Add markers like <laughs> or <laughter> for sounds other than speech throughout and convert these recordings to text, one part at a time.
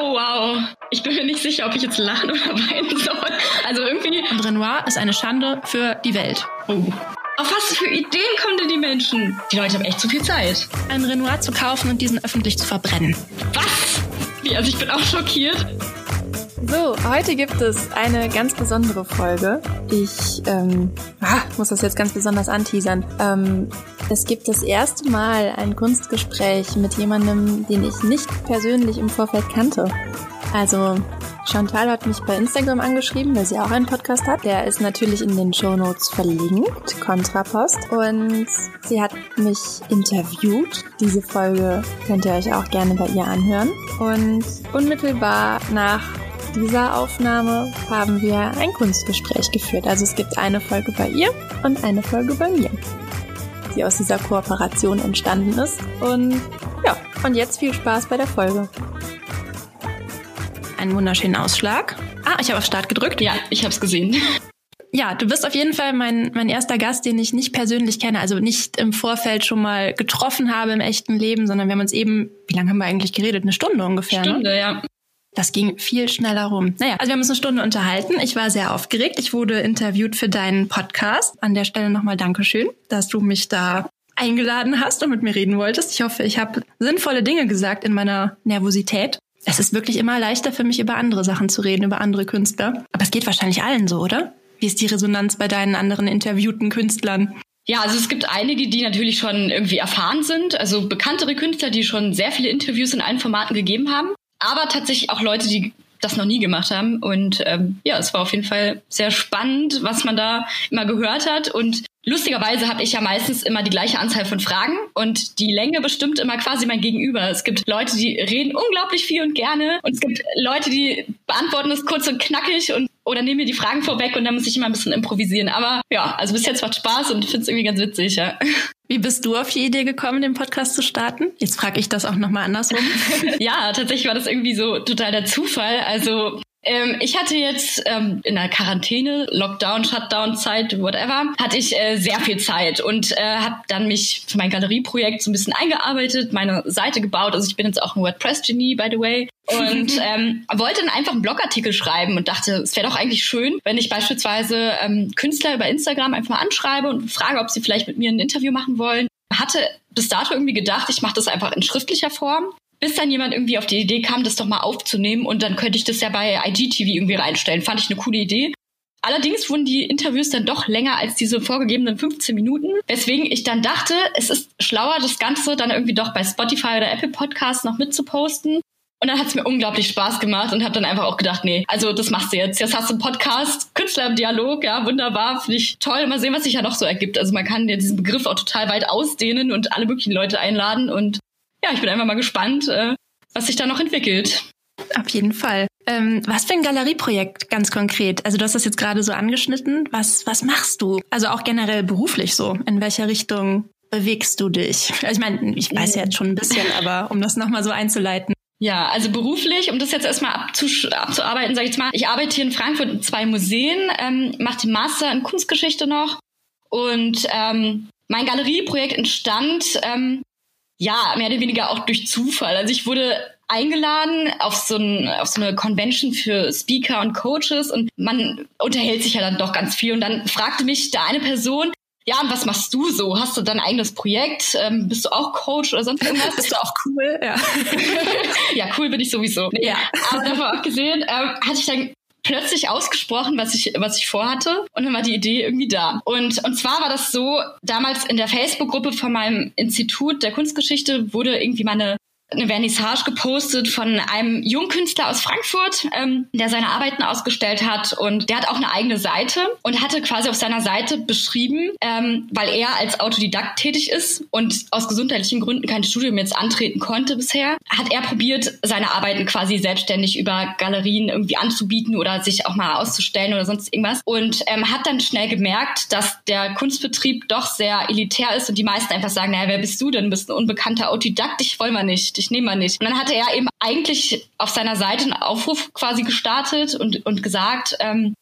Oh, wow. Ich bin mir nicht sicher, ob ich jetzt lachen oder weinen soll. Also irgendwie. Und Renoir ist eine Schande für die Welt. Oh. Auf was für Ideen kommen denn die Menschen? Die Leute haben echt zu viel Zeit. Ein Renoir zu kaufen und diesen öffentlich zu verbrennen. Was? Wie, also ich bin auch schockiert. So, heute gibt es eine ganz besondere Folge. Ich ähm, ah, muss das jetzt ganz besonders anteasern. Ähm, es gibt das erste Mal ein Kunstgespräch mit jemandem, den ich nicht persönlich im Vorfeld kannte. Also Chantal hat mich bei Instagram angeschrieben, weil sie auch einen Podcast hat. Der ist natürlich in den Show Notes verlinkt, Kontrapost. Und sie hat mich interviewt. Diese Folge könnt ihr euch auch gerne bei ihr anhören. Und unmittelbar nach dieser Aufnahme haben wir ein Kunstgespräch geführt. Also es gibt eine Folge bei ihr und eine Folge bei mir, die aus dieser Kooperation entstanden ist. Und ja, und jetzt viel Spaß bei der Folge. Einen wunderschönen Ausschlag. Ah, ich habe auf Start gedrückt. Ja, ich habe es gesehen. Ja, du bist auf jeden Fall mein, mein erster Gast, den ich nicht persönlich kenne, also nicht im Vorfeld schon mal getroffen habe im echten Leben, sondern wir haben uns eben, wie lange haben wir eigentlich geredet? Eine Stunde ungefähr. Ne? Stunde, ne? ja. Das ging viel schneller rum. Naja, also wir haben uns eine Stunde unterhalten. Ich war sehr aufgeregt. Ich wurde interviewt für deinen Podcast. An der Stelle nochmal Dankeschön, dass du mich da eingeladen hast und mit mir reden wolltest. Ich hoffe, ich habe sinnvolle Dinge gesagt in meiner Nervosität. Es ist wirklich immer leichter für mich, über andere Sachen zu reden, über andere Künstler. Aber es geht wahrscheinlich allen so, oder? Wie ist die Resonanz bei deinen anderen interviewten Künstlern? Ja, also es gibt einige, die natürlich schon irgendwie erfahren sind, also bekanntere Künstler, die schon sehr viele Interviews in allen Formaten gegeben haben aber tatsächlich auch Leute, die das noch nie gemacht haben. Und ähm, ja, es war auf jeden Fall sehr spannend, was man da immer gehört hat. Und lustigerweise habe ich ja meistens immer die gleiche Anzahl von Fragen und die Länge bestimmt immer quasi mein Gegenüber. Es gibt Leute, die reden unglaublich viel und gerne und es gibt Leute, die beantworten das kurz und knackig und oder nehmen mir die Fragen vorweg und dann muss ich immer ein bisschen improvisieren. Aber ja, also bis jetzt macht Spaß und finde es irgendwie ganz witzig, ja. Wie bist du auf die Idee gekommen, den Podcast zu starten? Jetzt frage ich das auch nochmal andersrum. <laughs> ja, tatsächlich war das irgendwie so total der Zufall. Also ähm, ich hatte jetzt ähm, in der Quarantäne, Lockdown, Shutdown-Zeit, whatever, hatte ich äh, sehr viel Zeit und äh, habe dann mich für mein Galerieprojekt so ein bisschen eingearbeitet, meine Seite gebaut. Also ich bin jetzt auch ein WordPress-Genie, by the way. Und <laughs> ähm, wollte dann einfach einen Blogartikel schreiben und dachte, es wäre doch eigentlich schön, wenn ich beispielsweise ähm, Künstler über Instagram einfach mal anschreibe und frage, ob sie vielleicht mit mir ein Interview machen wollen. Hatte bis dato irgendwie gedacht, ich mache das einfach in schriftlicher Form bis dann jemand irgendwie auf die Idee kam, das doch mal aufzunehmen und dann könnte ich das ja bei IGTV irgendwie reinstellen. Fand ich eine coole Idee. Allerdings wurden die Interviews dann doch länger als diese vorgegebenen 15 Minuten, weswegen ich dann dachte, es ist schlauer, das Ganze dann irgendwie doch bei Spotify oder Apple Podcasts noch mitzuposten. Und dann hat es mir unglaublich Spaß gemacht und habe dann einfach auch gedacht, nee, also das machst du jetzt. Jetzt hast du einen Podcast, Künstler im Dialog, ja, wunderbar, finde ich toll. Mal sehen, was sich ja noch so ergibt. Also man kann ja diesen Begriff auch total weit ausdehnen und alle möglichen Leute einladen und ja, ich bin einfach mal gespannt, äh, was sich da noch entwickelt. Auf jeden Fall. Ähm, was für ein Galerieprojekt ganz konkret? Also du hast das jetzt gerade so angeschnitten. Was, was machst du? Also auch generell beruflich so. In welcher Richtung bewegst du dich? Also ich meine, ich weiß ja jetzt schon ein bisschen, aber um das nochmal so einzuleiten. Ja, also beruflich, um das jetzt erstmal abzuarbeiten, sage ich jetzt mal, ich arbeite hier in Frankfurt in zwei Museen, ähm, mache den Master in Kunstgeschichte noch und ähm, mein Galerieprojekt entstand ähm, ja, mehr oder weniger auch durch Zufall. Also ich wurde eingeladen auf so, ein, auf so eine Convention für Speaker und Coaches und man unterhält sich ja dann doch ganz viel. Und dann fragte mich da eine Person, ja, und was machst du so? Hast du dein eigenes Projekt? Ähm, bist du auch Coach oder sonst irgendwas? <laughs> bist du auch cool? Ja. <laughs> ja, cool bin ich sowieso. Ja. Aber davon abgesehen, ähm, hatte ich dann plötzlich ausgesprochen, was ich, was ich vorhatte. Und dann war die Idee irgendwie da. Und, und zwar war das so, damals in der Facebook-Gruppe von meinem Institut der Kunstgeschichte wurde irgendwie meine eine Vernissage gepostet von einem Jungkünstler aus Frankfurt, ähm, der seine Arbeiten ausgestellt hat und der hat auch eine eigene Seite und hatte quasi auf seiner Seite beschrieben, ähm, weil er als Autodidakt tätig ist und aus gesundheitlichen Gründen kein Studium jetzt antreten konnte bisher, hat er probiert, seine Arbeiten quasi selbstständig über Galerien irgendwie anzubieten oder sich auch mal auszustellen oder sonst irgendwas und ähm, hat dann schnell gemerkt, dass der Kunstbetrieb doch sehr elitär ist und die meisten einfach sagen, naja, wer bist du denn? Du bist ein unbekannter Autodidakt, ich wollen wir nicht ich nehme mal nicht. Und dann hatte er eben eigentlich auf seiner Seite einen Aufruf quasi gestartet und, und gesagt, ähm,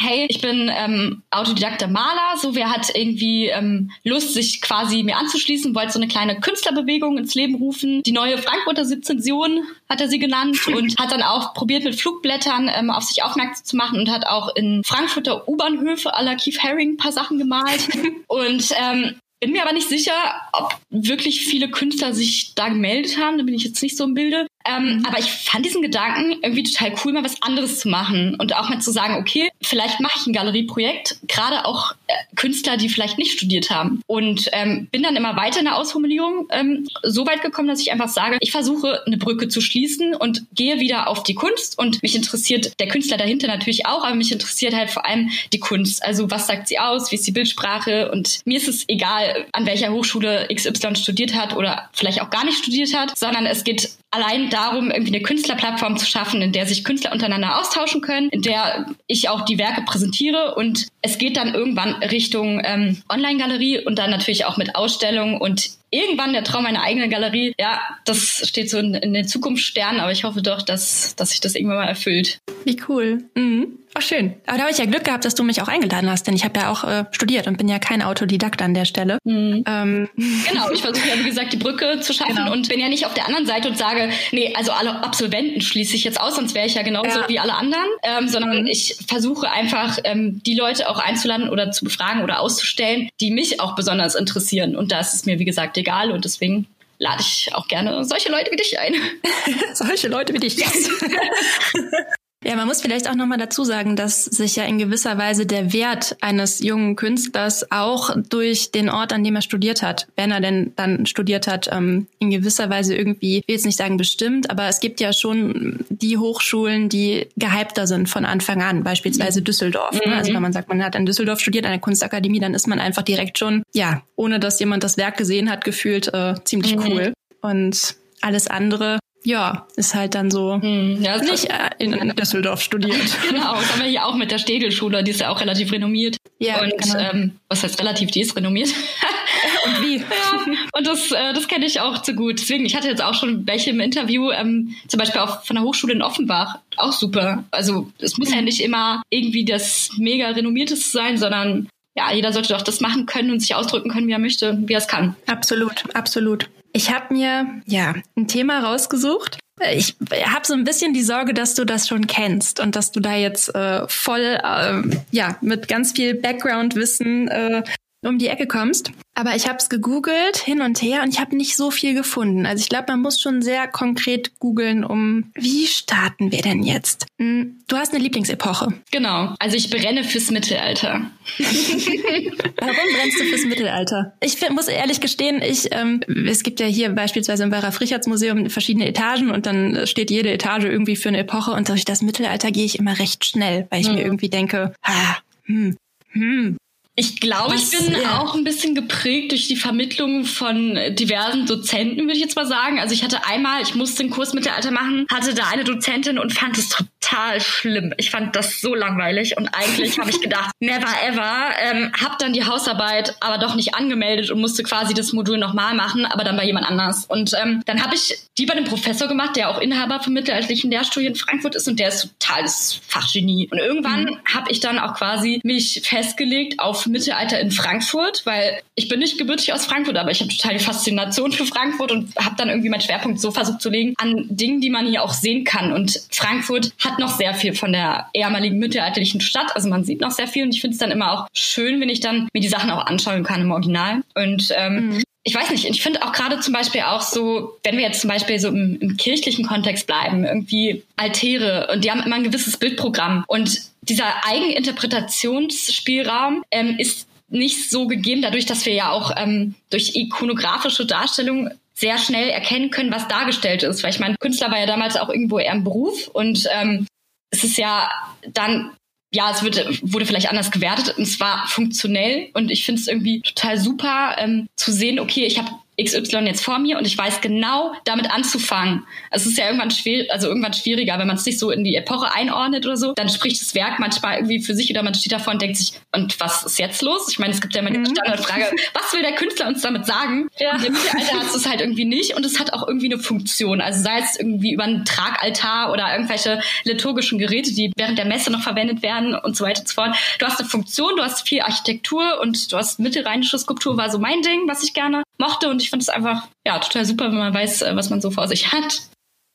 hey, ich bin ähm, autodidakter Maler, so wer hat irgendwie ähm, Lust, sich quasi mir anzuschließen, wollte so eine kleine Künstlerbewegung ins Leben rufen. Die neue Frankfurter Sizension hat er sie genannt <laughs> und hat dann auch probiert mit Flugblättern ähm, auf sich aufmerksam zu machen und hat auch in Frankfurter U-Bahnhöfe à la Keith Haring ein paar Sachen gemalt. <laughs> und ähm, bin mir aber nicht sicher, ob wirklich viele Künstler sich da gemeldet haben. Da bin ich jetzt nicht so im Bilde. Ähm, mhm. Aber ich fand diesen Gedanken irgendwie total cool, mal was anderes zu machen und auch mal zu sagen, okay, vielleicht mache ich ein Galerieprojekt, gerade auch äh, Künstler, die vielleicht nicht studiert haben. Und ähm, bin dann immer weiter in der Ausformulierung ähm, so weit gekommen, dass ich einfach sage, ich versuche eine Brücke zu schließen und gehe wieder auf die Kunst. Und mich interessiert der Künstler dahinter natürlich auch, aber mich interessiert halt vor allem die Kunst. Also was sagt sie aus, wie ist die Bildsprache? Und mir ist es egal, an welcher Hochschule XY studiert hat oder vielleicht auch gar nicht studiert hat, sondern es geht allein darum, irgendwie eine Künstlerplattform zu schaffen, in der sich Künstler untereinander austauschen können, in der ich auch die Werke präsentiere. Und es geht dann irgendwann Richtung ähm, Online-Galerie und dann natürlich auch mit Ausstellungen und irgendwann der Traum einer eigenen Galerie. Ja, das steht so in, in den Zukunftssternen, aber ich hoffe doch, dass, dass sich das irgendwann mal erfüllt. Wie cool. Mhm. Ach, schön. Aber da habe ich ja Glück gehabt, dass du mich auch eingeladen hast, denn ich habe ja auch äh, studiert und bin ja kein Autodidakt an der Stelle. Mhm. Ähm. <laughs> Genau, ich versuche ja, wie gesagt, die Brücke zu schaffen genau. und bin ja nicht auf der anderen Seite und sage, nee, also alle Absolventen schließe ich jetzt aus, sonst wäre ich ja genauso ja. wie alle anderen, ähm, sondern mhm. ich versuche einfach, ähm, die Leute auch einzuladen oder zu befragen oder auszustellen, die mich auch besonders interessieren. Und da ist es mir, wie gesagt, egal und deswegen lade ich auch gerne solche Leute wie dich ein. <laughs> <laughs> solche Leute wie dich. Yes. <laughs> Ja, man muss vielleicht auch nochmal dazu sagen, dass sich ja in gewisser Weise der Wert eines jungen Künstlers auch durch den Ort, an dem er studiert hat, wenn er denn dann studiert hat, ähm, in gewisser Weise irgendwie, ich will jetzt nicht sagen bestimmt, aber es gibt ja schon die Hochschulen, die gehypter sind von Anfang an, beispielsweise Düsseldorf. Ne? Also mhm. Also wenn man sagt, man hat in Düsseldorf studiert, an der Kunstakademie, dann ist man einfach direkt schon, ja, ohne dass jemand das Werk gesehen hat, gefühlt äh, ziemlich mhm. cool. Und alles andere ja, ist halt dann so hm, ja, nicht in, in Düsseldorf studiert. <laughs> genau, das haben wir hier auch mit der Städelschule, die ist ja auch relativ renommiert. Ja, und genau. ähm, was heißt relativ, die ist renommiert. <laughs> und wie? Ja, und das, äh, das kenne ich auch zu gut. Deswegen, ich hatte jetzt auch schon welche im Interview, ähm, zum Beispiel auch von der Hochschule in Offenbach, auch super. Also es muss ja mhm. nicht immer irgendwie das mega renommierteste sein, sondern ja, jeder sollte doch das machen können und sich ausdrücken können, wie er möchte, wie er es kann. Absolut, absolut. Ich habe mir ja ein Thema rausgesucht. Ich habe so ein bisschen die Sorge, dass du das schon kennst und dass du da jetzt äh, voll äh, ja mit ganz viel Background-Wissen äh, um die Ecke kommst. Aber ich habe es gegoogelt hin und her und ich habe nicht so viel gefunden. Also ich glaube, man muss schon sehr konkret googeln, um wie starten wir denn jetzt? Hm, du hast eine Lieblingsepoche. Genau. Also ich brenne fürs Mittelalter. <laughs> Warum brennst du fürs Mittelalter? Ich muss ehrlich gestehen, ich ähm, es gibt ja hier beispielsweise im Bayer Fricherts Museum verschiedene Etagen und dann steht jede Etage irgendwie für eine Epoche und durch das Mittelalter gehe ich immer recht schnell, weil ich mhm. mir irgendwie denke, ah, hm, hm, ich glaube, ich bin ja. auch ein bisschen geprägt durch die Vermittlung von diversen Dozenten, würde ich jetzt mal sagen. Also ich hatte einmal, ich musste einen Kurs Mittelalter machen, hatte da eine Dozentin und fand es total schlimm. Ich fand das so langweilig und eigentlich habe ich gedacht, <laughs> never ever. Ähm, hab dann die Hausarbeit aber doch nicht angemeldet und musste quasi das Modul nochmal machen, aber dann bei jemand anders. Und ähm, dann habe ich die bei dem Professor gemacht, der auch Inhaber vom mittelalterlichen Lehrstuhl in Frankfurt ist und der ist totales Fachgenie. Und irgendwann mhm. habe ich dann auch quasi mich festgelegt auf Mittelalter in Frankfurt, weil ich bin nicht gebürtig aus Frankfurt, aber ich habe total die Faszination für Frankfurt und habe dann irgendwie meinen Schwerpunkt so versucht zu legen an Dingen, die man hier auch sehen kann. Und Frankfurt hat noch sehr viel von der ehemaligen mittelalterlichen Stadt. Also man sieht noch sehr viel und ich finde es dann immer auch schön, wenn ich dann mir die Sachen auch anschauen kann im Original. Und ähm, mhm ich weiß nicht, ich finde auch gerade zum Beispiel auch so, wenn wir jetzt zum Beispiel so im, im, kirchlichen Kontext bleiben, irgendwie Altäre und die haben immer ein gewisses Bildprogramm und dieser Eigeninterpretationsspielraum ähm, ist nicht so gegeben, dadurch, dass wir ja auch ähm, durch ikonografische Darstellung sehr schnell erkennen können, was dargestellt ist. Weil ich meine, Künstler war ja damals auch irgendwo eher ein Beruf und ähm, es ist ja dann ja, es wird, wurde vielleicht anders gewertet und es war funktionell und ich finde es irgendwie total super ähm, zu sehen, okay, ich habe XY jetzt vor mir und ich weiß genau, damit anzufangen. Es ist ja irgendwann schwierig, also irgendwann schwieriger, wenn man es nicht so in die Epoche einordnet oder so, dann spricht das Werk manchmal irgendwie für sich oder man steht davor und denkt sich, und was ist jetzt los? Ich meine, es gibt ja immer die mhm. Standardfrage, <laughs> was will der Künstler uns damit sagen? Ja. Im Mittelalter hat es halt irgendwie nicht und es hat auch irgendwie eine Funktion. Also sei es irgendwie über einen Tragaltar oder irgendwelche liturgischen Geräte, die während der Messe noch verwendet werden und so weiter und so fort. Du hast eine Funktion, du hast viel Architektur und du hast mittelrheinische Skulptur, war so mein Ding, was ich gerne mochte und ich fand es einfach ja total super, wenn man weiß, äh, was man so vor sich hat.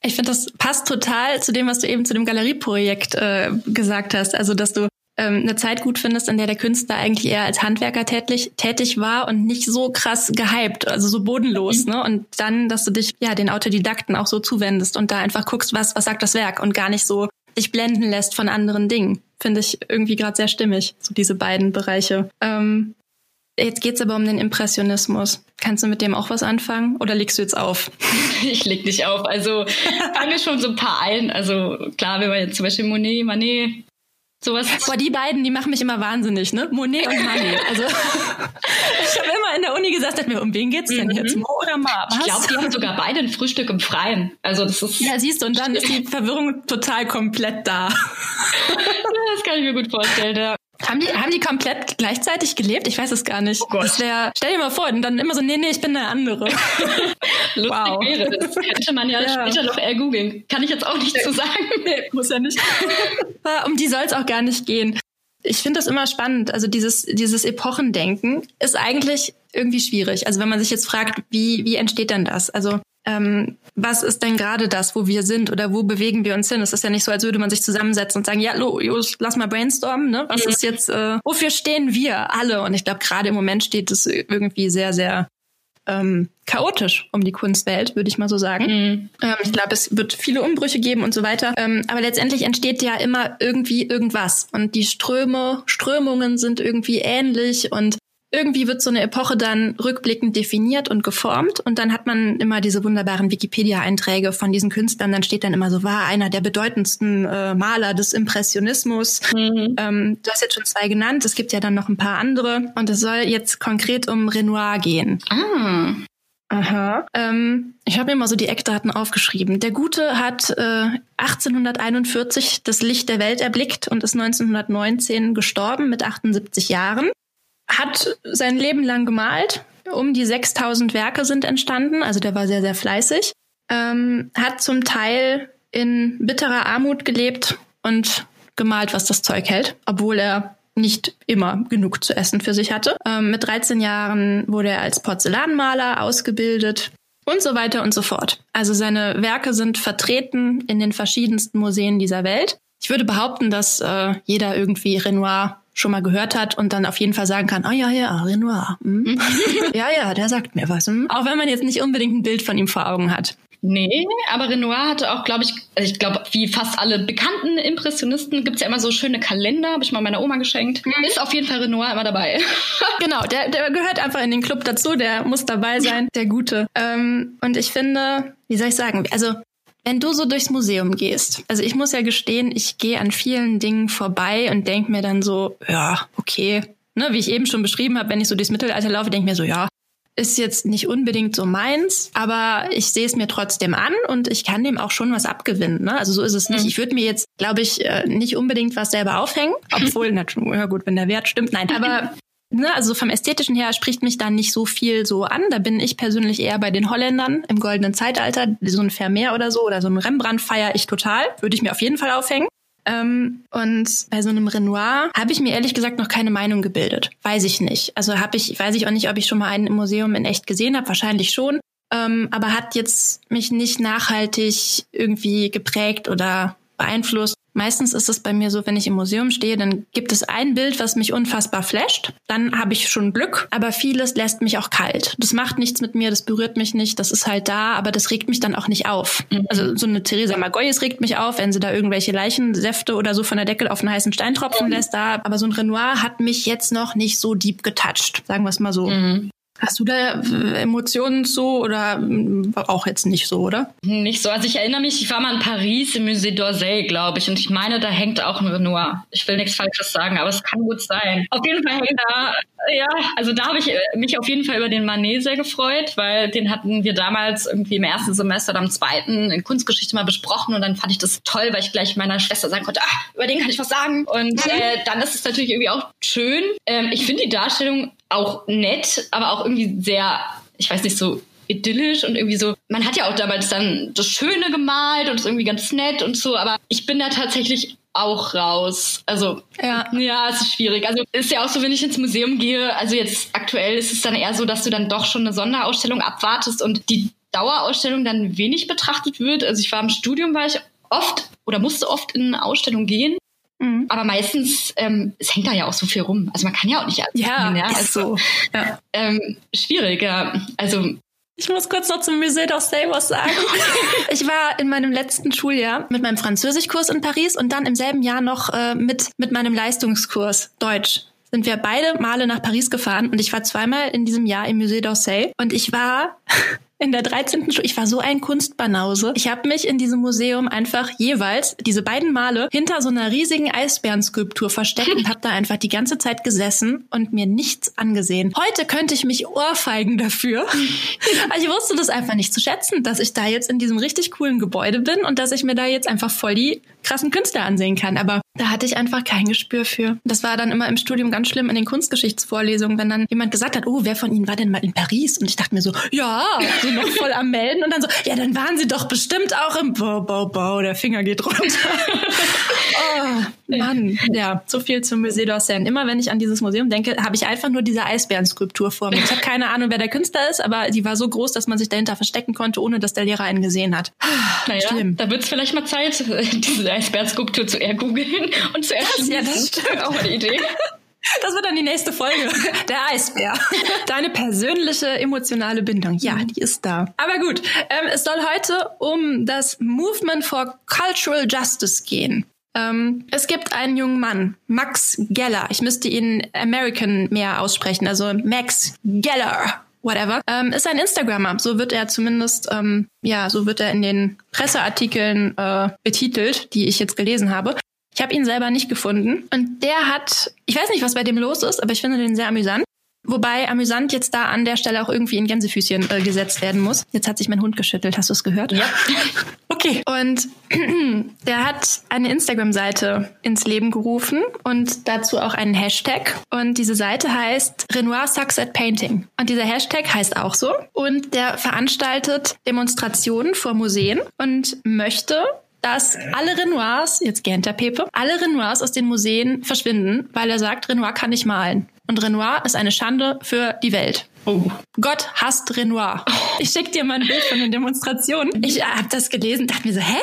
Ich finde, das passt total zu dem, was du eben zu dem Galerieprojekt äh, gesagt hast. Also, dass du ähm, eine Zeit gut findest, in der der Künstler eigentlich eher als Handwerker tätig, tätig war und nicht so krass gehypt, also so bodenlos, mhm. ne? Und dann, dass du dich ja den Autodidakten auch so zuwendest und da einfach guckst, was was sagt das Werk und gar nicht so dich blenden lässt von anderen Dingen. Finde ich irgendwie gerade sehr stimmig, so diese beiden Bereiche. Ähm, Jetzt geht's aber um den Impressionismus. Kannst du mit dem auch was anfangen oder legst du jetzt auf? <laughs> Ich leg nicht auf. Also fange schon so ein paar ein. Also klar, wenn man jetzt zum Beispiel Monet, Manet, sowas. Boah, die beiden, die machen mich immer wahnsinnig, ne? Monet und Manet. Also <laughs> ich habe immer in der Uni gesagt, mir, um wen geht's denn mhm. jetzt? Mo oder Ma? Was? Ich glaube, die haben sogar beide ein Frühstück im Freien. Also das ist. Ja, siehst du, und dann ist die Verwirrung total komplett da. <laughs> das kann ich mir gut vorstellen, ja. Haben die, haben die komplett gleichzeitig gelebt? Ich weiß es gar nicht. Oh Gott. Das wär, stell dir mal vor, und dann immer so, nee, nee, ich bin der andere. <laughs> Lustig wow. wäre das. Könnte man ja, ja. später noch eher googeln. Kann ich jetzt auch nicht so sagen. <laughs> Nee, muss ja nicht. <laughs> um die soll es auch gar nicht gehen. Ich finde das immer spannend. Also dieses, dieses Epochendenken ist eigentlich irgendwie schwierig. Also wenn man sich jetzt fragt, wie, wie entsteht denn das? Also ähm, was ist denn gerade das, wo wir sind oder wo bewegen wir uns hin? Es ist ja nicht so, als würde man sich zusammensetzen und sagen, ja, los, lass mal brainstormen, ne? Was mhm. ist jetzt, äh, wofür stehen wir alle? Und ich glaube, gerade im Moment steht es irgendwie sehr, sehr ähm, chaotisch um die Kunstwelt, würde ich mal so sagen. Mhm. Ähm, ich glaube, es wird viele Umbrüche geben und so weiter. Ähm, aber letztendlich entsteht ja immer irgendwie irgendwas. Und die Ströme, Strömungen sind irgendwie ähnlich und irgendwie wird so eine Epoche dann rückblickend definiert und geformt und dann hat man immer diese wunderbaren Wikipedia-Einträge von diesen Künstlern. Dann steht dann immer so, war einer der bedeutendsten äh, Maler des Impressionismus. Mhm. Ähm, du hast jetzt schon zwei genannt, es gibt ja dann noch ein paar andere und es soll jetzt konkret um Renoir gehen. Ah. Aha. Ähm, ich habe mir mal so die Eckdaten aufgeschrieben. Der Gute hat äh, 1841 das Licht der Welt erblickt und ist 1919 gestorben mit 78 Jahren hat sein Leben lang gemalt. Um die 6000 Werke sind entstanden, also der war sehr, sehr fleißig. Ähm, hat zum Teil in bitterer Armut gelebt und gemalt, was das Zeug hält, obwohl er nicht immer genug zu essen für sich hatte. Ähm, mit 13 Jahren wurde er als Porzellanmaler ausgebildet und so weiter und so fort. Also seine Werke sind vertreten in den verschiedensten Museen dieser Welt. Ich würde behaupten, dass äh, jeder irgendwie Renoir schon mal gehört hat und dann auf jeden Fall sagen kann, ah oh, ja, ja, Renoir. Hm? <laughs> ja, ja, der sagt mir was. Hm? Auch wenn man jetzt nicht unbedingt ein Bild von ihm vor Augen hat. Nee, aber Renoir hatte auch, glaube ich, also ich glaube, wie fast alle bekannten Impressionisten gibt's ja immer so schöne Kalender, habe ich mal meiner Oma geschenkt. Mhm. Ist auf jeden Fall Renoir immer dabei. <laughs> genau, der, der gehört einfach in den Club dazu, der muss dabei sein, der Gute. Ähm, und ich finde, wie soll ich sagen, also wenn du so durchs Museum gehst, also ich muss ja gestehen, ich gehe an vielen Dingen vorbei und denke mir dann so, ja, okay, ne, wie ich eben schon beschrieben habe, wenn ich so durchs Mittelalter laufe, denke ich mir so, ja, ist jetzt nicht unbedingt so meins, aber ich sehe es mir trotzdem an und ich kann dem auch schon was abgewinnen. Ne? Also so ist es nicht. Mhm. Ich würde mir jetzt, glaube ich, äh, nicht unbedingt was selber aufhängen, <laughs> obwohl, na, ja gut, wenn der Wert stimmt, nein, aber ne, also vom ästhetischen her spricht mich da nicht so viel so an. Da bin ich persönlich eher bei den Holländern im goldenen Zeitalter. So ein Vermeer oder so oder so ein Rembrandt feiere ich total. Würde ich mir auf jeden Fall aufhängen. Ähm, und bei so einem Renoir habe ich mir ehrlich gesagt noch keine Meinung gebildet. Weiß ich nicht. Also habe ich, weiß ich auch nicht, ob ich schon mal einen im Museum in echt gesehen habe. Wahrscheinlich schon. Ähm, aber hat jetzt mich nicht nachhaltig irgendwie geprägt oder beeinflusst. Meistens ist es bei mir so, wenn ich im Museum stehe, dann gibt es ein Bild, was mich unfassbar flasht. Dann habe ich schon Glück, aber vieles lässt mich auch kalt. Das macht nichts mit mir, das berührt mich nicht, das ist halt da, aber das regt mich dann auch nicht auf. Mhm. Also so eine Theresa Magoyes regt mich auf, wenn sie da irgendwelche Leichensäfte oder so von der Deckel auf einen heißen Stein tropfen mhm. lässt da. Aber so ein Renoir hat mich jetzt noch nicht so deep getoucht, sagen wir es mal so. Mhm. Hast du da äh, Emotionen zu oder mm, auch jetzt nicht so, oder? Nicht so. Also ich erinnere mich, ich war mal in Paris im Musée d'Orsay, glaube ich, und ich meine, da hängt auch ein Renoir. Ich will nichts Falsches sagen, aber es kann gut sein. Auf jeden Fall hängt da, ja, also da habe ich äh, mich auf jeden Fall über den Manet sehr gefreut, weil den hatten wir damals irgendwie im ersten Semester oder im zweiten in Kunstgeschichte mal besprochen und dann fand ich das toll, weil ich gleich meiner Schwester sagen konnte, ah, über den kann ich was sagen. Und mhm. äh, dann ist es natürlich irgendwie auch schön. Ähm, ich finde die Darstellung auch nett, aber auch irgendwie sehr, ich weiß nicht, so idyllisch und irgendwie so. Man hat ja auch damals dann das Schöne gemalt und ist irgendwie ganz nett und so, aber ich bin da tatsächlich auch raus. Also ja. ja, es ist schwierig. Also ist ja auch so, wenn ich ins Museum gehe, also jetzt aktuell ist es dann eher so, dass du dann doch schon eine Sonderausstellung abwartest und die Dauerausstellung dann wenig betrachtet wird. Also ich war im Studium, war ich oft oder musste oft in eine Ausstellung gehen Mhm. Aber meistens, ähm, es hängt da ja auch so viel rum. Also man kann ja auch nicht alles ja, sehen, ja. Also, so. ja. Ähm, schwierig, ja. Also ich muss kurz noch zum Musée d'Orsay was sagen. <laughs> ich war in meinem letzten Schuljahr mit meinem Französischkurs in Paris und dann im selben Jahr noch äh, mit, mit meinem Leistungskurs Deutsch sind wir beide Male nach Paris gefahren und ich war zweimal in diesem Jahr im Musée d'Orsay und ich war in der 13. Schule, ich war so ein Kunstbanause. Ich habe mich in diesem Museum einfach jeweils diese beiden Male hinter so einer riesigen Eisbärenskulptur versteckt und habe da einfach die ganze Zeit gesessen und mir nichts angesehen. Heute könnte ich mich ohrfeigen dafür. <laughs> also ich wusste das einfach nicht zu schätzen, dass ich da jetzt in diesem richtig coolen Gebäude bin und dass ich mir da jetzt einfach voll die krassen Künstler ansehen kann. Aber da hatte ich einfach kein Gespür für. Das war dann immer im Studium ganz schlimm in den Kunstgeschichtsvorlesungen, wenn dann jemand gesagt hat, oh, wer von Ihnen war denn mal in Paris? Und ich dachte mir so, ja, so noch voll am Melden und dann so, ja, dann waren Sie doch bestimmt auch im Bau, Bau, Bau, der Finger geht runter. <laughs> oh, Mann, ja, so viel zum Musée d'Orsay. Immer wenn ich an dieses Museum denke, habe ich einfach nur diese Eisbärenskulptur vor mir. Ich habe keine Ahnung, wer der Künstler ist, aber die war so groß, dass man sich dahinter verstecken konnte, ohne dass der Lehrer einen gesehen hat. Naja, Schlimm. da wird es vielleicht mal Zeit, <laughs> diese Eisbärenskulptur zu ergoogeln und zu erschließen. Ja, das stimmt. Auch eine Idee. Das wird dann die nächste Folge. Der Eisbär. <laughs> Deine persönliche emotionale Bindung. Ja, die ist da. Aber gut, ähm, es soll heute um das Movement for Cultural Justice gehen. Ähm, es gibt einen jungen Mann, Max Geller. Ich müsste ihn American mehr aussprechen, also Max Geller. Whatever, ähm, ist ein Instagrammer. So wird er zumindest, ähm, ja, so wird er in den Presseartikeln äh, betitelt, die ich jetzt gelesen habe. Ich habe ihn selber nicht gefunden. Und der hat, ich weiß nicht, was bei dem los ist, aber ich finde den sehr amüsant. Wobei amüsant jetzt da an der Stelle auch irgendwie in Gänsefüßchen äh, gesetzt werden muss. Jetzt hat sich mein Hund geschüttelt. Hast du es gehört? Ja. <laughs> okay. Und <clears throat> der hat eine Instagram-Seite ins Leben gerufen und dazu auch einen Hashtag. Und diese Seite heißt Renoir Sucks at Painting. Und dieser Hashtag heißt auch so. Und der veranstaltet Demonstrationen vor Museen und möchte dass alle Renoirs, jetzt gähnt der Pepe, alle Renoirs aus den Museen verschwinden, weil er sagt, Renoir kann nicht malen. Und Renoir ist eine Schande für die Welt. Oh. Gott hasst Renoir. <laughs> Ich schick dir mal ein Bild von den Demonstrationen. Ich habe das gelesen, dachte mir so, hä?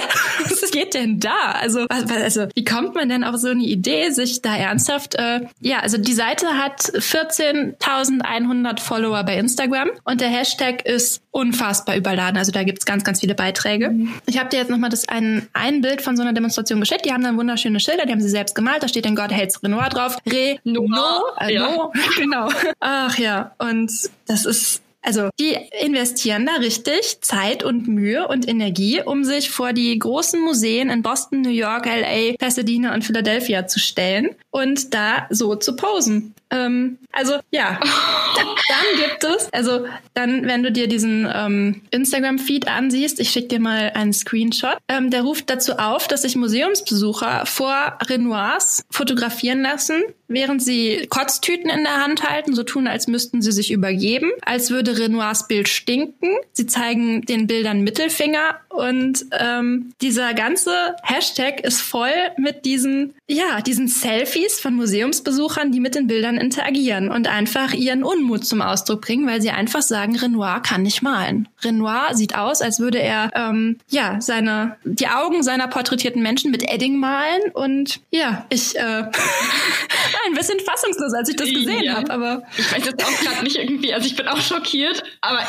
Was geht denn da? Also, was, also wie kommt man denn auf so eine Idee, sich da ernsthaft? Äh, ja, also die Seite hat 14.100 Follower bei Instagram und der Hashtag ist unfassbar überladen. Also da gibt's ganz, ganz viele Beiträge. Mhm. Ich habe dir jetzt nochmal das ein, ein Bild von so einer Demonstration geschickt. Die haben dann wunderschöne Schilder, die haben sie selbst gemalt. Da steht in God hates Renoir drauf. Renoir. Äh, ja. no, <laughs> genau. Ach ja. Und das ist also die investieren da richtig Zeit und Mühe und Energie, um sich vor die großen Museen in Boston, New York, LA, Pasadena und Philadelphia zu stellen und da so zu posen. Ähm, also ja, <laughs> dann gibt es, also dann, wenn du dir diesen ähm, Instagram-Feed ansiehst, ich schicke dir mal einen Screenshot, ähm, der ruft dazu auf, dass sich Museumsbesucher vor Renoirs fotografieren lassen, während sie Kotztüten in der Hand halten, so tun, als müssten sie sich übergeben, als würde Renoirs Bild stinken. Sie zeigen den Bildern Mittelfinger und ähm, dieser ganze Hashtag ist voll mit diesen, ja, diesen Selfies von Museumsbesuchern, die mit den Bildern interagieren und einfach ihren Unmut zum Ausdruck bringen, weil sie einfach sagen, Renoir kann nicht malen. Renoir sieht aus, als würde er ähm, ja seine die Augen seiner porträtierten Menschen mit Edding malen und ja, ich äh, <laughs> ein bisschen fassungslos, als ich das gesehen ja. habe. Aber ich weiß jetzt auch gerade nicht irgendwie, also ich bin auch schockiert, aber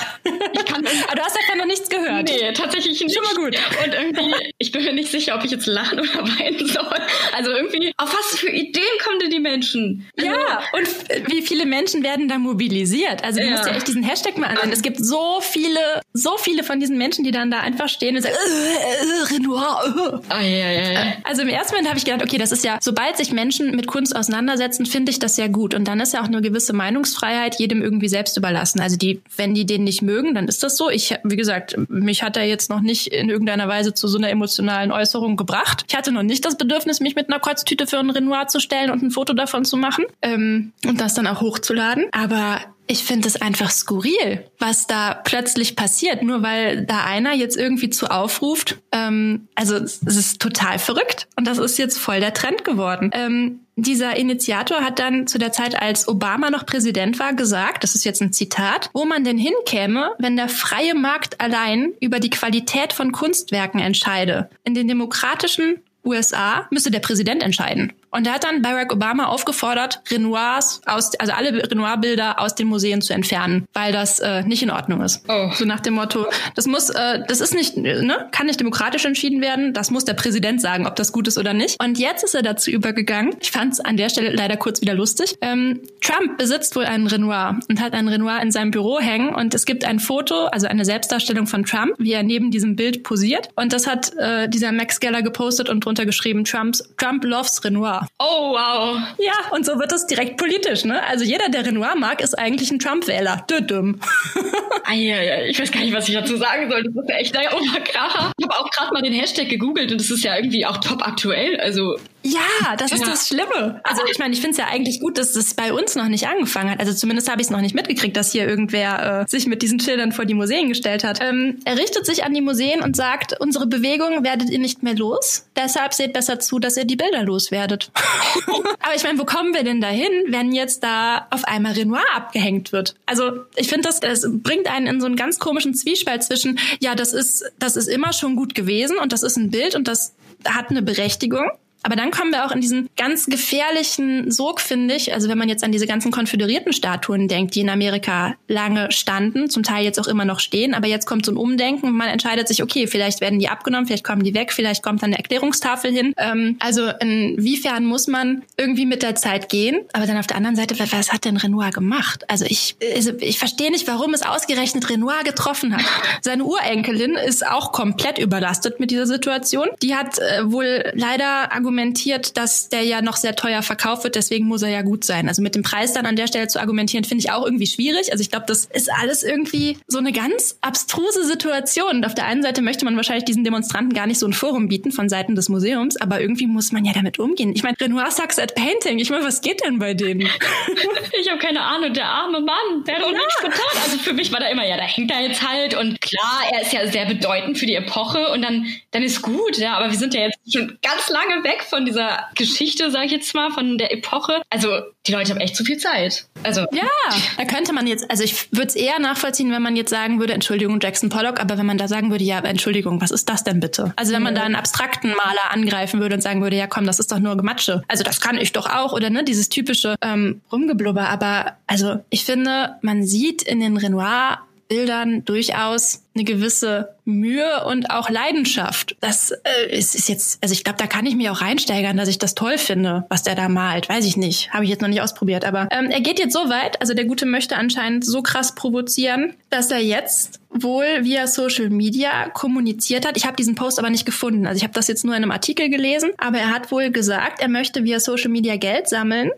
ich kann. <laughs> aber du hast davon noch nichts gehört. Nee, tatsächlich nicht. Schon mal gut. Und irgendwie, ich bin mir nicht sicher, ob ich jetzt lachen oder weinen soll. Also irgendwie, auf was für Ideen kommen denn die Menschen? Also, ja, und wie viele Menschen werden da mobilisiert? Also du ja. musst ja echt diesen Hashtag mal ansehen. Es gibt so viele, so viele von diesen Menschen, die dann da einfach stehen und sagen, äh, äh, Renoir. Äh. Ah, ja, ja, ja. Also im ersten Moment habe ich gedacht, okay, das ist ja, sobald sich Menschen mit Kunst auseinandersetzen, finde ich das sehr gut. Und dann ist ja auch eine gewisse Meinungsfreiheit jedem irgendwie selbst überlassen. Also die, wenn die den nicht mögen, dann ist das so. Ich, wie gesagt, mich hat er jetzt noch nicht in irgendeiner Weise zu so einer emotionalen Äußerung gebracht. Ich hatte noch nicht das Bedürfnis, mich mit einer Kotztüte für ein Renoir zu stellen und ein Foto davon zu machen ähm, und das dann auch hochzuladen. Aber ich finde es einfach skurril, was da plötzlich passiert, nur weil da einer jetzt irgendwie zu aufruft. Ähm, also es ist total verrückt und das ist jetzt voll der Trend geworden. Ähm, dieser Initiator hat dann zu der Zeit, als Obama noch Präsident war, gesagt, das ist jetzt ein Zitat, wo man denn hinkäme, wenn der freie Markt allein über die Qualität von Kunstwerken entscheide. In den demokratischen USA müsste der Präsident entscheiden. Und er hat dann Barack Obama aufgefordert, Renoirs aus, also alle Renoir-Bilder aus den Museen zu entfernen, weil das äh, nicht in Ordnung ist. Oh. So nach dem Motto, das muss, äh, das ist nicht, ne, kann nicht demokratisch entschieden werden. Das muss der Präsident sagen, ob das gut ist oder nicht. Und jetzt ist er dazu übergegangen. Ich fand es an der Stelle leider kurz wieder lustig. Ähm, Trump besitzt wohl einen Renoir und hat einen Renoir in seinem Büro hängen und es gibt ein Foto, also eine Selbstdarstellung von Trump, wie er neben diesem Bild posiert. Und das hat äh, dieser Max Geller gepostet und drunter geschrieben, Trumps, Trump loves Renoir. Oh, wow. Ja, und so wird es direkt politisch, ne? Also jeder, der Renoir mag, ist eigentlich ein Trump-Wähler. Düdüm. <laughs> ich weiß gar nicht, was ich dazu sagen soll. Das ist ja echt der Oberkracher. Ich habe auch gerade mal den Hashtag gegoogelt und das ist ja irgendwie auch top aktuell. Also ja, das ist ja. das Schlimme. Also ich meine, ich finde es ja eigentlich gut, dass das bei uns noch nicht angefangen hat. Also zumindest habe ich es noch nicht mitgekriegt, dass hier irgendwer äh, sich mit diesen Schildern vor die Museen gestellt hat. Ähm, er richtet sich an die Museen und sagt, unsere Bewegung werdet ihr nicht mehr los. Deshalb seht besser zu, dass ihr die Bilder loswerdet. Aber ich meine, wo kommen wir denn dahin, wenn jetzt da auf einmal Renoir abgehängt wird? Also ich finde, das, das bringt einen in so einen ganz komischen Zwiespalt zwischen, ja, das ist, das ist immer schon gut gewesen und das ist ein Bild und das hat eine Berechtigung. Aber dann kommen wir auch in diesen ganz gefährlichen Sog, finde ich. Also wenn man jetzt an diese ganzen konföderierten Statuen denkt, die in Amerika lange standen, zum Teil jetzt auch immer noch stehen, aber jetzt kommt so ein Umdenken man entscheidet sich, okay, vielleicht werden die abgenommen, vielleicht kommen die weg, vielleicht kommt dann eine Erklärungstafel hin. Ähm, also inwiefern muss man irgendwie mit der Zeit gehen? Aber dann auf der anderen Seite, was hat denn Renoir gemacht? Also ich, also ich verstehe nicht, warum es ausgerechnet Renoir getroffen hat. Seine Urenkelin ist auch komplett überlastet mit dieser Situation. Die hat äh, wohl leider argumentiert, argumentiert, dass der ja noch sehr teuer verkauft wird, deswegen muss er ja gut sein. Also mit dem Preis dann an der Stelle zu argumentieren, finde ich auch irgendwie schwierig. Also ich glaube, das ist alles irgendwie so eine ganz abstruse Situation. Und auf der einen Seite möchte man wahrscheinlich diesen Demonstranten gar nicht so ein Forum bieten von Seiten des Museums, aber irgendwie muss man ja damit umgehen. Ich meine, Renoir sucks at painting. Ich meine, was geht denn bei denen? <laughs> ich habe keine Ahnung. Der arme Mann, der hat doch ja. nichts getan. Also für mich war da immer, ja, da hängt er jetzt halt. Und klar, er ist ja sehr bedeutend für die Epoche und dann, dann ist gut, ja. Aber wir sind ja jetzt schon ganz lange weg von dieser Geschichte, sage ich jetzt mal, von der Epoche. Also die Leute haben echt zu viel Zeit. Also ja, da könnte man jetzt, also ich würde es eher nachvollziehen, wenn man jetzt sagen würde, Entschuldigung, Jackson Pollock, aber wenn man da sagen würde, ja, Entschuldigung, was ist das denn bitte? Also wenn man da einen abstrakten Maler angreifen würde und sagen würde, ja komm, das ist doch nur Gematsche. Also das kann ich doch auch oder ne, dieses typische ähm, Rumgeblubber. Aber also ich finde, man sieht in den Renoir Bildern durchaus eine gewisse Mühe und auch Leidenschaft. Das äh, ist, ist jetzt, also ich glaube, da kann ich mich auch reinsteigern, dass ich das toll finde, was der da malt. Weiß ich nicht, habe ich jetzt noch nicht ausprobiert. Aber ähm, er geht jetzt so weit, also der Gute möchte anscheinend so krass provozieren, dass er jetzt wohl via Social Media kommuniziert hat. Ich habe diesen Post aber nicht gefunden. Also ich habe das jetzt nur in einem Artikel gelesen, aber er hat wohl gesagt, er möchte via Social Media Geld sammeln.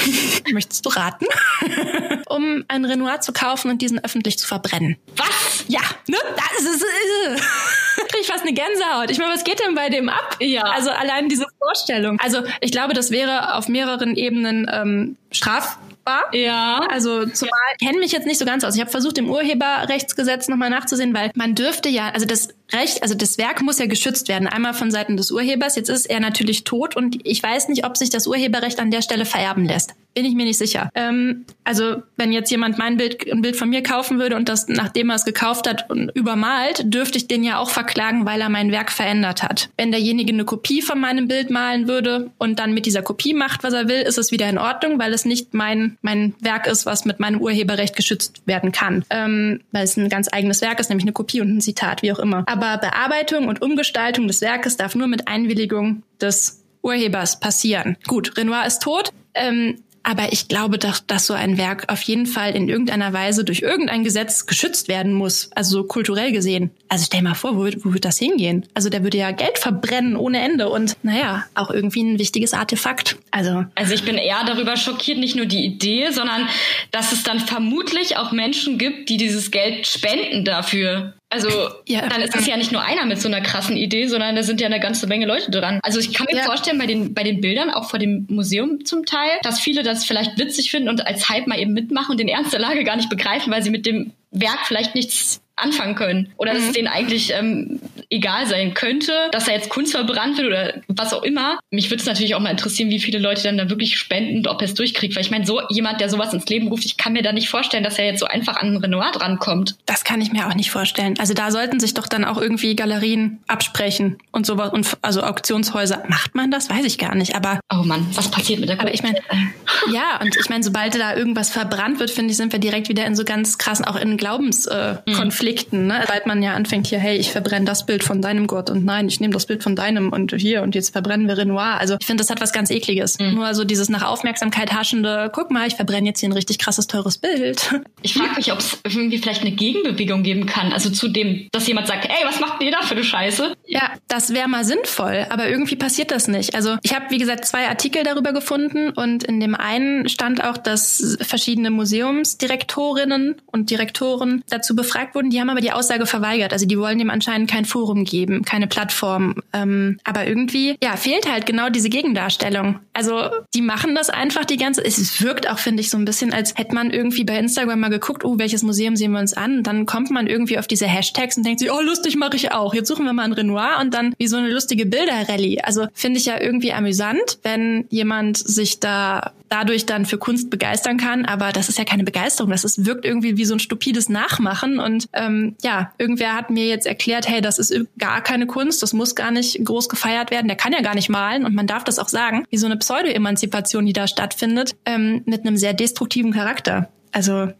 <laughs> Möchtest du raten? <laughs> um ein Renoir zu kaufen und diesen öffentlich zu verbrennen. Was? Ja, ne? Das ist, äh, <laughs> krieg ich fast eine Gänsehaut. Ich meine, was geht denn bei dem ab? Ja. Also allein diese Vorstellung. Also ich glaube, das wäre auf mehreren Ebenen ähm, straf strafbar. Ja. Also zumal ich kenne mich jetzt nicht so ganz aus. Ich habe versucht, im Urheberrechtsgesetz nochmal nachzusehen, weil man dürfte ja, also das Recht, also das Werk muss ja geschützt werden. Einmal von Seiten des Urhebers. Jetzt ist er natürlich tot und ich weiß nicht, ob sich das Urheberrecht an der Stelle vererben lässt. bin ich mir nicht sicher. Ähm, also wenn jetzt jemand mein Bild, ein Bild von mir kaufen würde und das, nachdem er es gekauft hat, übermalt, dürfte ich den ja auch verklagen, weil er mein Werk verändert hat. Wenn derjenige eine Kopie von meinem Bild malen würde und dann mit dieser Kopie macht, was er will, ist es wieder in Ordnung, weil es nicht mein, mein Werk ist, was mit meinem Urheberrecht geschützt werden kann. Ähm, weil es ein ganz eigenes Werk ist, nämlich eine Kopie und ein Zitat, wie auch immer. Aber Bearbeitung und Umgestaltung des Werkes darf nur mit Einwilligung des Urhebers passieren. Gut, Renoir ist tot. Ähm, aber ich glaube doch, dass so ein Werk auf jeden Fall in irgendeiner Weise durch irgendein Gesetz geschützt werden muss. Also so kulturell gesehen. Also stell mal vor, wo, wo wird das hingehen? Also der würde ja Geld verbrennen ohne Ende und naja, auch irgendwie ein wichtiges Artefakt. Also. Also ich bin eher darüber schockiert, nicht nur die Idee, sondern dass es dann vermutlich auch Menschen gibt, die dieses Geld spenden dafür. Also ja. dann ist es ja nicht nur einer mit so einer krassen Idee, sondern da sind ja eine ganze Menge Leute dran. Also ich kann mir ja. vorstellen, bei den, bei den Bildern, auch vor dem Museum zum Teil, dass viele das vielleicht witzig finden und als Hype mal eben mitmachen und den Ernst der Lage gar nicht begreifen, weil sie mit dem Werk vielleicht nichts anfangen können. Oder dass es mhm. denen eigentlich ähm, egal sein könnte, dass er jetzt Kunst verbrannt wird oder was auch immer. Mich würde es natürlich auch mal interessieren, wie viele Leute dann da wirklich spenden und ob er es durchkriegt. Weil ich meine, so jemand, der sowas ins Leben ruft, ich kann mir da nicht vorstellen, dass er jetzt so einfach an Renoir drankommt. Das kann ich mir auch nicht vorstellen. Also da sollten sich doch dann auch irgendwie Galerien absprechen und sowas und also Auktionshäuser. Macht man das? Weiß ich gar nicht. Aber oh Mann, was passiert mit der Aber ich meine, <laughs> ja, und ich meine, sobald da irgendwas verbrannt wird, finde ich, sind wir direkt wieder in so ganz krassen, auch in Glaubenskonflikten. Äh, Konflikten, ne? Weil man ja anfängt hier, hey, ich verbrenne das Bild von deinem Gott und nein, ich nehme das Bild von deinem und hier und jetzt verbrennen wir Renoir. Also ich finde, das hat was ganz ekliges. Mhm. Nur so dieses nach Aufmerksamkeit haschende, guck mal, ich verbrenne jetzt hier ein richtig krasses, teures Bild. <laughs> Ich frage mich, ob es irgendwie vielleicht eine Gegenbewegung geben kann. Also zu dem, dass jemand sagt, ey, was macht ihr da für eine Scheiße? Ja, das wäre mal sinnvoll, aber irgendwie passiert das nicht. Also ich habe, wie gesagt, zwei Artikel darüber gefunden und in dem einen stand auch, dass verschiedene Museumsdirektorinnen und Direktoren dazu befragt wurden, die die haben aber die Aussage verweigert. Also die wollen dem anscheinend kein Forum geben, keine Plattform. Ähm, aber irgendwie, ja, fehlt halt genau diese Gegendarstellung. Also die machen das einfach die ganze. Es wirkt auch, finde ich, so ein bisschen, als hätte man irgendwie bei Instagram mal geguckt, oh, welches Museum sehen wir uns an? Und dann kommt man irgendwie auf diese Hashtags und denkt sich, oh, lustig mache ich auch. Jetzt suchen wir mal ein Renoir und dann wie so eine lustige Bilderrallye. Also finde ich ja irgendwie amüsant, wenn jemand sich da dadurch dann für Kunst begeistern kann. Aber das ist ja keine Begeisterung. Das ist, wirkt irgendwie wie so ein stupides Nachmachen und ähm, ja, irgendwer hat mir jetzt erklärt, hey, das ist gar keine Kunst, das muss gar nicht groß gefeiert werden, der kann ja gar nicht malen und man darf das auch sagen, wie so eine Pseudo-Emanzipation, die da stattfindet, ähm, mit einem sehr destruktiven Charakter. Also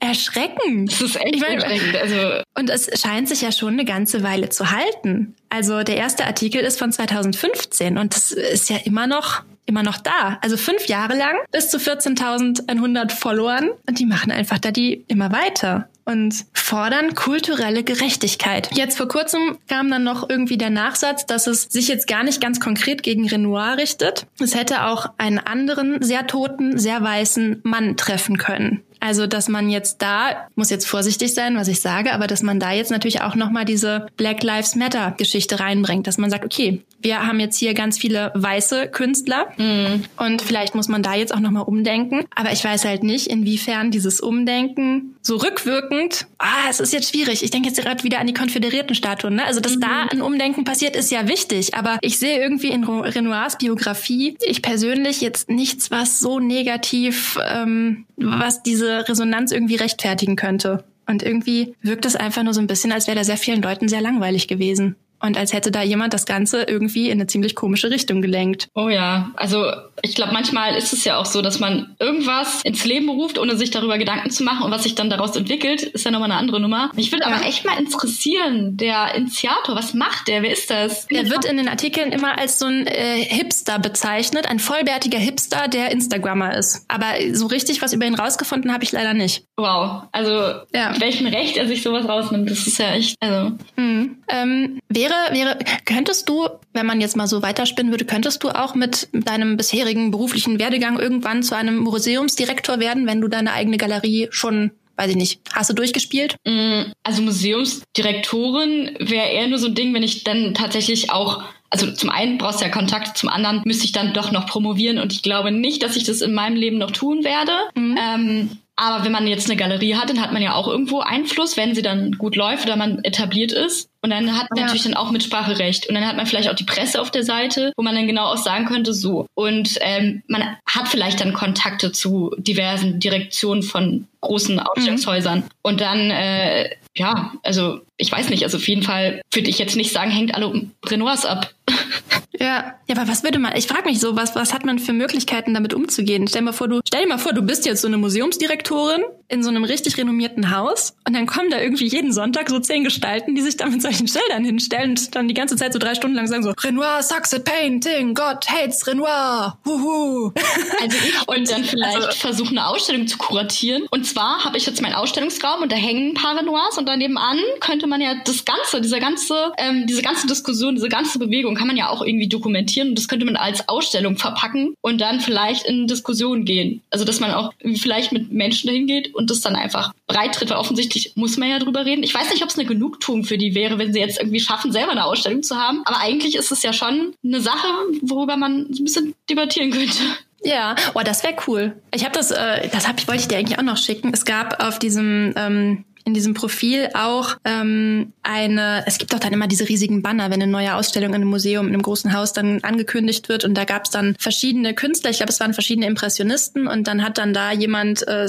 erschreckend. Das ist echt ich mein, erschreckend. Also und es scheint sich ja schon eine ganze Weile zu halten. Also der erste Artikel ist von 2015 und das ist ja immer noch immer noch da. Also fünf Jahre lang bis zu 14.100 Followern und die machen einfach da die immer weiter und fordern kulturelle Gerechtigkeit. Jetzt vor kurzem kam dann noch irgendwie der Nachsatz, dass es sich jetzt gar nicht ganz konkret gegen Renoir richtet. Es hätte auch einen anderen, sehr toten, sehr weißen Mann treffen können. Also, dass man jetzt da, muss jetzt vorsichtig sein, was ich sage, aber dass man da jetzt natürlich auch nochmal diese Black Lives Matter Geschichte reinbringt, dass man sagt, okay, wir haben jetzt hier ganz viele weiße Künstler mm. und vielleicht muss man da jetzt auch nochmal umdenken. Aber ich weiß halt nicht, inwiefern dieses Umdenken so rückwirkend, ah, es ist jetzt schwierig. Ich denke jetzt gerade wieder an die konföderierten Statuen, ne? Also, dass mm. da ein Umdenken passiert, ist ja wichtig. Aber ich sehe irgendwie in Renoirs Biografie, ich persönlich jetzt nichts, was so negativ, ähm, was diese diese Resonanz irgendwie rechtfertigen könnte. Und irgendwie wirkt es einfach nur so ein bisschen, als wäre da sehr vielen Leuten sehr langweilig gewesen. Und als hätte da jemand das Ganze irgendwie in eine ziemlich komische Richtung gelenkt. Oh ja, also ich glaube, manchmal ist es ja auch so, dass man irgendwas ins Leben ruft, ohne sich darüber Gedanken zu machen. Und was sich dann daraus entwickelt, ist ja nochmal eine andere Nummer. Mich würde aber echt mal interessieren, der Initiator, was macht der? Wer ist das? Der wird in den Artikeln immer als so ein äh, Hipster bezeichnet, ein vollbärtiger Hipster, der Instagrammer ist. Aber so richtig was über ihn rausgefunden habe ich leider nicht. Wow, also ja. mit welchem Recht er sich sowas rausnimmt, das ist ja echt, also. Mhm. Ähm, wäre, wäre, könntest du, wenn man jetzt mal so weiterspinnen würde, könntest du auch mit deinem bisherigen beruflichen Werdegang irgendwann zu einem Museumsdirektor werden, wenn du deine eigene Galerie schon weiß ich nicht, hast du durchgespielt? Mm, also Museumsdirektorin wäre eher nur so ein Ding, wenn ich dann tatsächlich auch also zum einen brauchst du ja Kontakt, zum anderen müsste ich dann doch noch promovieren und ich glaube nicht, dass ich das in meinem Leben noch tun werde. Mhm. Ähm, aber wenn man jetzt eine Galerie hat, dann hat man ja auch irgendwo Einfluss, wenn sie dann gut läuft oder man etabliert ist. Und dann hat man ja. natürlich dann auch Mitspracherecht. Und dann hat man vielleicht auch die Presse auf der Seite, wo man dann genau auch sagen könnte, so. Und ähm, man hat vielleicht dann Kontakte zu diversen Direktionen von großen Ausstellungshäusern. Mhm. Und dann, äh, ja, also ich weiß nicht, also auf jeden Fall würde ich jetzt nicht sagen, hängt alle Renoirs ab. <laughs> Ja, ja, aber was würde man, ich frage mich so, was, was hat man für Möglichkeiten damit umzugehen? Stell dir mal vor, du, stell dir mal vor, du bist jetzt so eine Museumsdirektorin in so einem richtig renommierten Haus und dann kommen da irgendwie jeden Sonntag so zehn Gestalten, die sich da mit solchen Schildern hinstellen und dann die ganze Zeit so drei Stunden lang sagen so, Renoir sucks at painting, God hates Renoir, huhu. <laughs> Also ich und dann vielleicht also, versuchen, eine Ausstellung zu kuratieren. Und zwar habe ich jetzt meinen Ausstellungsraum und da hängen ein paar Renoirs und daneben an könnte man ja das Ganze, diese ganze, ähm, diese ganze Diskussion, diese ganze Bewegung kann man ja auch irgendwie dokumentieren und das könnte man als Ausstellung verpacken und dann vielleicht in Diskussion gehen. Also dass man auch vielleicht mit Menschen dahin geht und das dann einfach breit tritt, weil offensichtlich muss man ja drüber reden. Ich weiß nicht, ob es eine Genugtuung für die wäre, wenn sie jetzt irgendwie schaffen, selber eine Ausstellung zu haben. Aber eigentlich ist es ja schon eine Sache, worüber man so ein bisschen debattieren könnte. Ja, oh, das wäre cool. Ich habe das, äh, das hab wollte ich dir eigentlich auch noch schicken. Es gab auf diesem ähm, in diesem Profil auch ähm, eine, es gibt doch dann immer diese riesigen Banner, wenn eine neue Ausstellung in einem Museum, in einem großen Haus dann angekündigt wird und da gab es dann verschiedene Künstler, ich glaube es waren verschiedene Impressionisten und dann hat dann da jemand äh,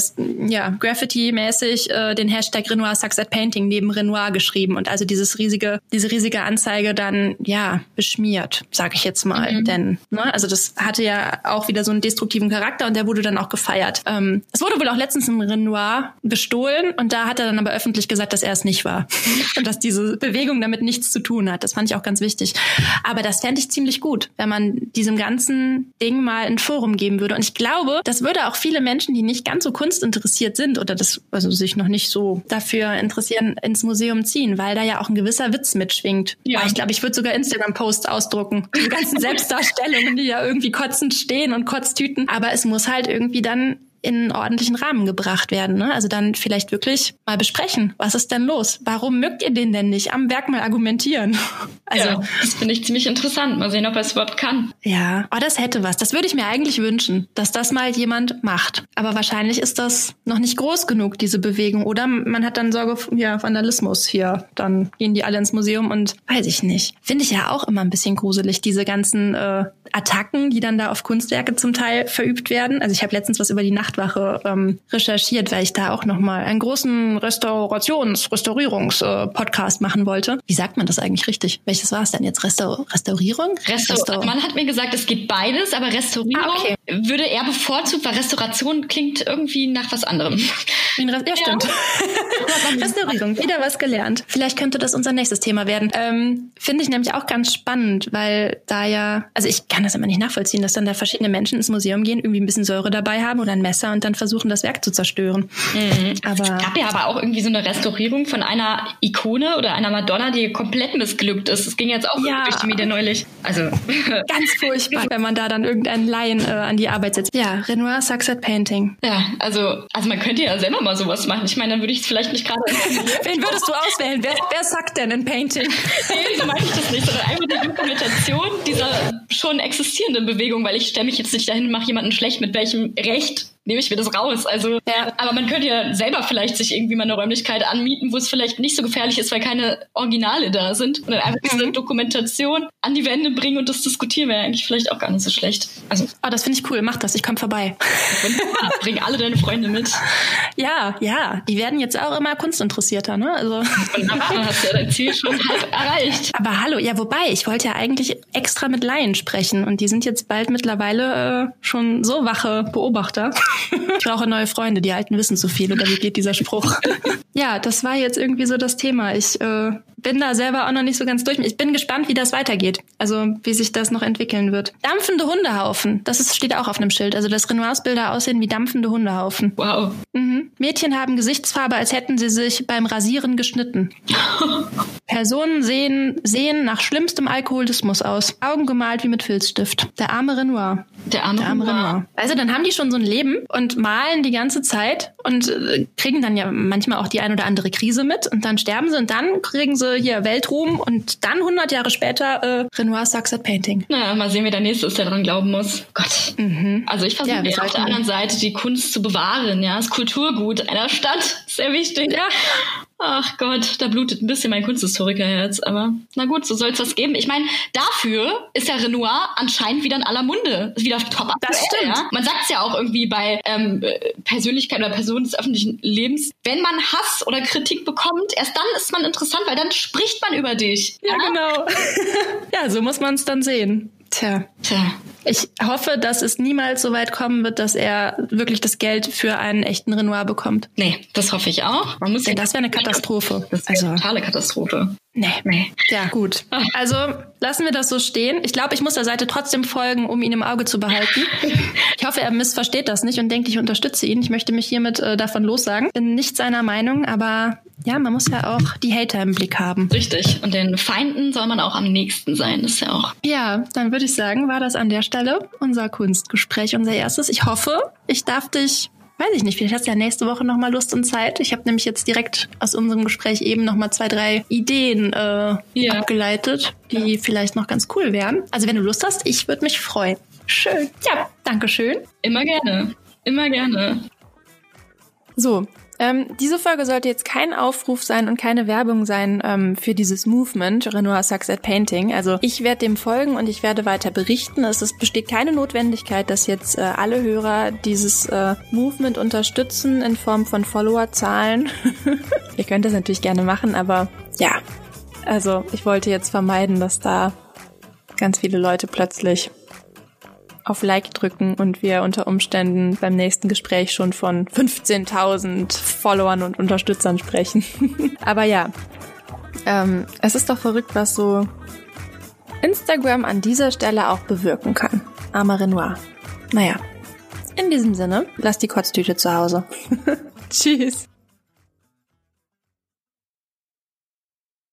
ja Graffiti-mäßig äh, den Hashtag Renoir Sucks at Painting neben Renoir geschrieben und also dieses riesige, diese riesige Anzeige dann ja beschmiert, sage ich jetzt mal, mhm. denn ne, also das hatte ja auch wieder so einen destruktiven Charakter und der wurde dann auch gefeiert. Ähm, es wurde wohl auch letztens ein Renoir gestohlen und da hat er dann aber aber öffentlich gesagt, dass er es nicht war <laughs> und dass diese Bewegung damit nichts zu tun hat. Das fand ich auch ganz wichtig. Aber das fände ich ziemlich gut, wenn man diesem ganzen Ding mal ein Forum geben würde. Und ich glaube, das würde auch viele Menschen, die nicht ganz so kunstinteressiert sind oder das also sich noch nicht so dafür interessieren, ins Museum ziehen, weil da ja auch ein gewisser Witz mitschwingt. Ja. Ich glaube, ich würde sogar Instagram-Posts ausdrucken. Die ganzen <laughs> Selbstdarstellungen, die ja irgendwie kotzend stehen und Kotztüten. Aber es muss halt irgendwie dann in einen ordentlichen Rahmen gebracht werden. Ne? Also dann vielleicht wirklich mal besprechen, was ist denn los? Warum mögt ihr den denn nicht? Am Werk mal argumentieren. <laughs> Also ja, das finde ich ziemlich interessant. Mal sehen, ob er es überhaupt kann. Ja, oh, das hätte was. Das würde ich mir eigentlich wünschen, dass das mal jemand macht. Aber wahrscheinlich ist das noch nicht groß genug, diese Bewegung. Oder man hat dann Sorge, ja, Vandalismus hier. Dann gehen die alle ins Museum und weiß ich nicht. Finde ich ja auch immer ein bisschen gruselig, diese ganzen äh, Attacken, die dann da auf Kunstwerke zum Teil verübt werden. Also ich habe letztens was über die Nachtwache ähm, recherchiert, weil ich da auch nochmal einen großen Restaurations-, Restaurierungs-Podcast äh, machen wollte. Wie sagt man das eigentlich richtig? Welches war es denn jetzt? Restaur Restaurierung? Restaur Restaur Man hat mir gesagt, es geht beides, aber Restaurierung ah, okay. Würde eher bevorzugt, weil Restauration klingt irgendwie nach was anderem. Ja, stimmt. Ja. <laughs> Restaurierung, wieder was gelernt. Vielleicht könnte das unser nächstes Thema werden. Ähm, Finde ich nämlich auch ganz spannend, weil da ja, also ich kann kann das immer nicht nachvollziehen, dass dann da verschiedene Menschen ins Museum gehen, irgendwie ein bisschen Säure dabei haben oder ein Messer und dann versuchen, das Werk zu zerstören. Mhm. Aber es gab ja aber auch irgendwie so eine Restaurierung von einer Ikone oder einer Madonna, die komplett missglückt ist. Das ging jetzt auch ja. durch die Medien neulich. Also <laughs> ganz furchtbar, <laughs> wenn man da dann irgendeinen Laien äh, an die Arbeit setzt. Ja, Renoir sucks at painting. Ja, also also man könnte ja selber mal sowas machen. Ich meine, dann würde ich es vielleicht nicht gerade. <laughs> Wen würdest du auswählen? Wer, wer sagt denn in Painting? <laughs> nee, so meine ich das nicht, sondern einfach die Dokumentation dieser schon existierende Bewegung, weil ich stelle mich jetzt nicht dahin und mache jemanden schlecht, mit welchem Recht nehme ich mir das raus. Also, ja. aber man könnte ja selber vielleicht sich irgendwie mal eine Räumlichkeit anmieten, wo es vielleicht nicht so gefährlich ist, weil keine Originale da sind. Und dann einfach diese mhm. Dokumentation an die Wände bringen und das diskutieren wäre eigentlich vielleicht auch gar nicht so schlecht. Also, oh, das finde ich cool. Mach das. Ich komme vorbei. <laughs> Bring alle deine Freunde mit. Ja, ja. Die werden jetzt auch immer kunstinteressierter, ne? Also. <laughs> Wunderbar, hast ja dein Ziel schon halb erreicht. Aber hallo, ja, wobei, ich wollte ja eigentlich extra mit Laien sprechen und die sind jetzt bald mittlerweile äh, schon so wache Beobachter. Ich brauche neue Freunde, die Alten wissen zu viel, oder wie geht dieser Spruch? ja, das war jetzt irgendwie so das Thema. Ich äh, bin da selber auch noch nicht so ganz durch. Ich bin gespannt, wie das weitergeht. Also wie sich das noch entwickeln wird. Dampfende Hundehaufen, das ist, steht auch auf einem Schild. Also dass Renoirs-Bilder aussehen wie dampfende Hundehaufen. Wow. Mhm. Mädchen haben Gesichtsfarbe, als hätten sie sich beim Rasieren geschnitten. <laughs> Personen sehen, sehen nach schlimmstem Alkoholismus aus. Augen gemalt wie mit Filzstift. Der arme Renoir. Der arme, Der arme Renoir. Renoir. Also dann haben die schon so ein Leben und malen die ganze Zeit und äh, kriegen dann ja manchmal auch die ein oder andere Krise mit und dann sterben sie und dann kriegen sie hier Weltruhm und dann 100 Jahre später äh, Renoir sucks at Painting. Naja, mal sehen, wie der Nächste ist, der dran glauben muss. Gott. Mhm. Also ich versuche ja, auf der anderen Seite die Kunst zu bewahren. Ja, das Kulturgut einer Stadt, sehr wichtig. Ja. Ach Gott, da blutet ein bisschen mein Kunsthistorikerherz. Aber na gut, so soll es das geben. Ich meine, dafür ist der Renoir anscheinend wieder in aller Munde. Wieder top Das stimmt. Ja? Man sagt es ja auch irgendwie bei ähm, Persönlichkeit oder Personen des öffentlichen Lebens. Wenn man Hass oder Kritik bekommt, erst dann ist man interessant, weil dann spricht man über dich. Ja, genau. <laughs> ja, so muss man es dann sehen. Tja. Tja. Ich hoffe, dass es niemals so weit kommen wird, dass er wirklich das Geld für einen echten Renoir bekommt. Nee, das hoffe ich auch. Man muss Denn das wäre eine Katastrophe. Das wäre Also- eine totale Katastrophe. Nee. Nee. Ja, gut. Also lassen wir das so stehen. Ich glaube, ich muss der Seite trotzdem folgen, um ihn im Auge zu behalten. <laughs> Ich hoffe, er missversteht das nicht und denkt, ich unterstütze ihn. Ich möchte mich hiermit äh, davon lossagen. Bin nicht seiner Meinung, aber ja, man muss ja auch die Hater im Blick haben. Richtig. Und den Feinden soll man auch am nächsten sein. Das ist ja auch. Ja, dann würde ich sagen, war das an der Stelle unser Kunstgespräch, unser erstes. Ich hoffe, ich darf dich, weiß ich nicht, vielleicht hast du ja nächste Woche nochmal Lust und Zeit. Ich habe nämlich jetzt direkt aus unserem Gespräch eben nochmal zwei, drei Ideen äh, Ja. abgeleitet, die vielleicht noch ganz cool wären. Also wenn du Lust hast, ich würde mich freuen. Schön. Ja, danke schön. Immer gerne. Immer gerne. So, ähm, diese Folge sollte jetzt kein Aufruf sein und keine Werbung sein ähm, für dieses Movement Renoir Sucks at Painting. Also ich werde dem folgen und ich werde weiter berichten. Es ist, besteht keine Notwendigkeit, dass jetzt äh, alle Hörer dieses äh, Movement unterstützen in Form von Followerzahlen. <laughs> Ihr könnt das natürlich gerne machen, aber ja, also ich wollte jetzt vermeiden, dass da ganz viele Leute plötzlich auf Like drücken und wir unter Umständen beim nächsten Gespräch schon von 15.000 Followern und Unterstützern sprechen. <laughs> Aber ja, ähm, es ist doch verrückt, was so Instagram an dieser Stelle auch bewirken kann. Armer Renoir. Naja, in diesem Sinne, lass die Kotztüte zu Hause. <laughs> Tschüss.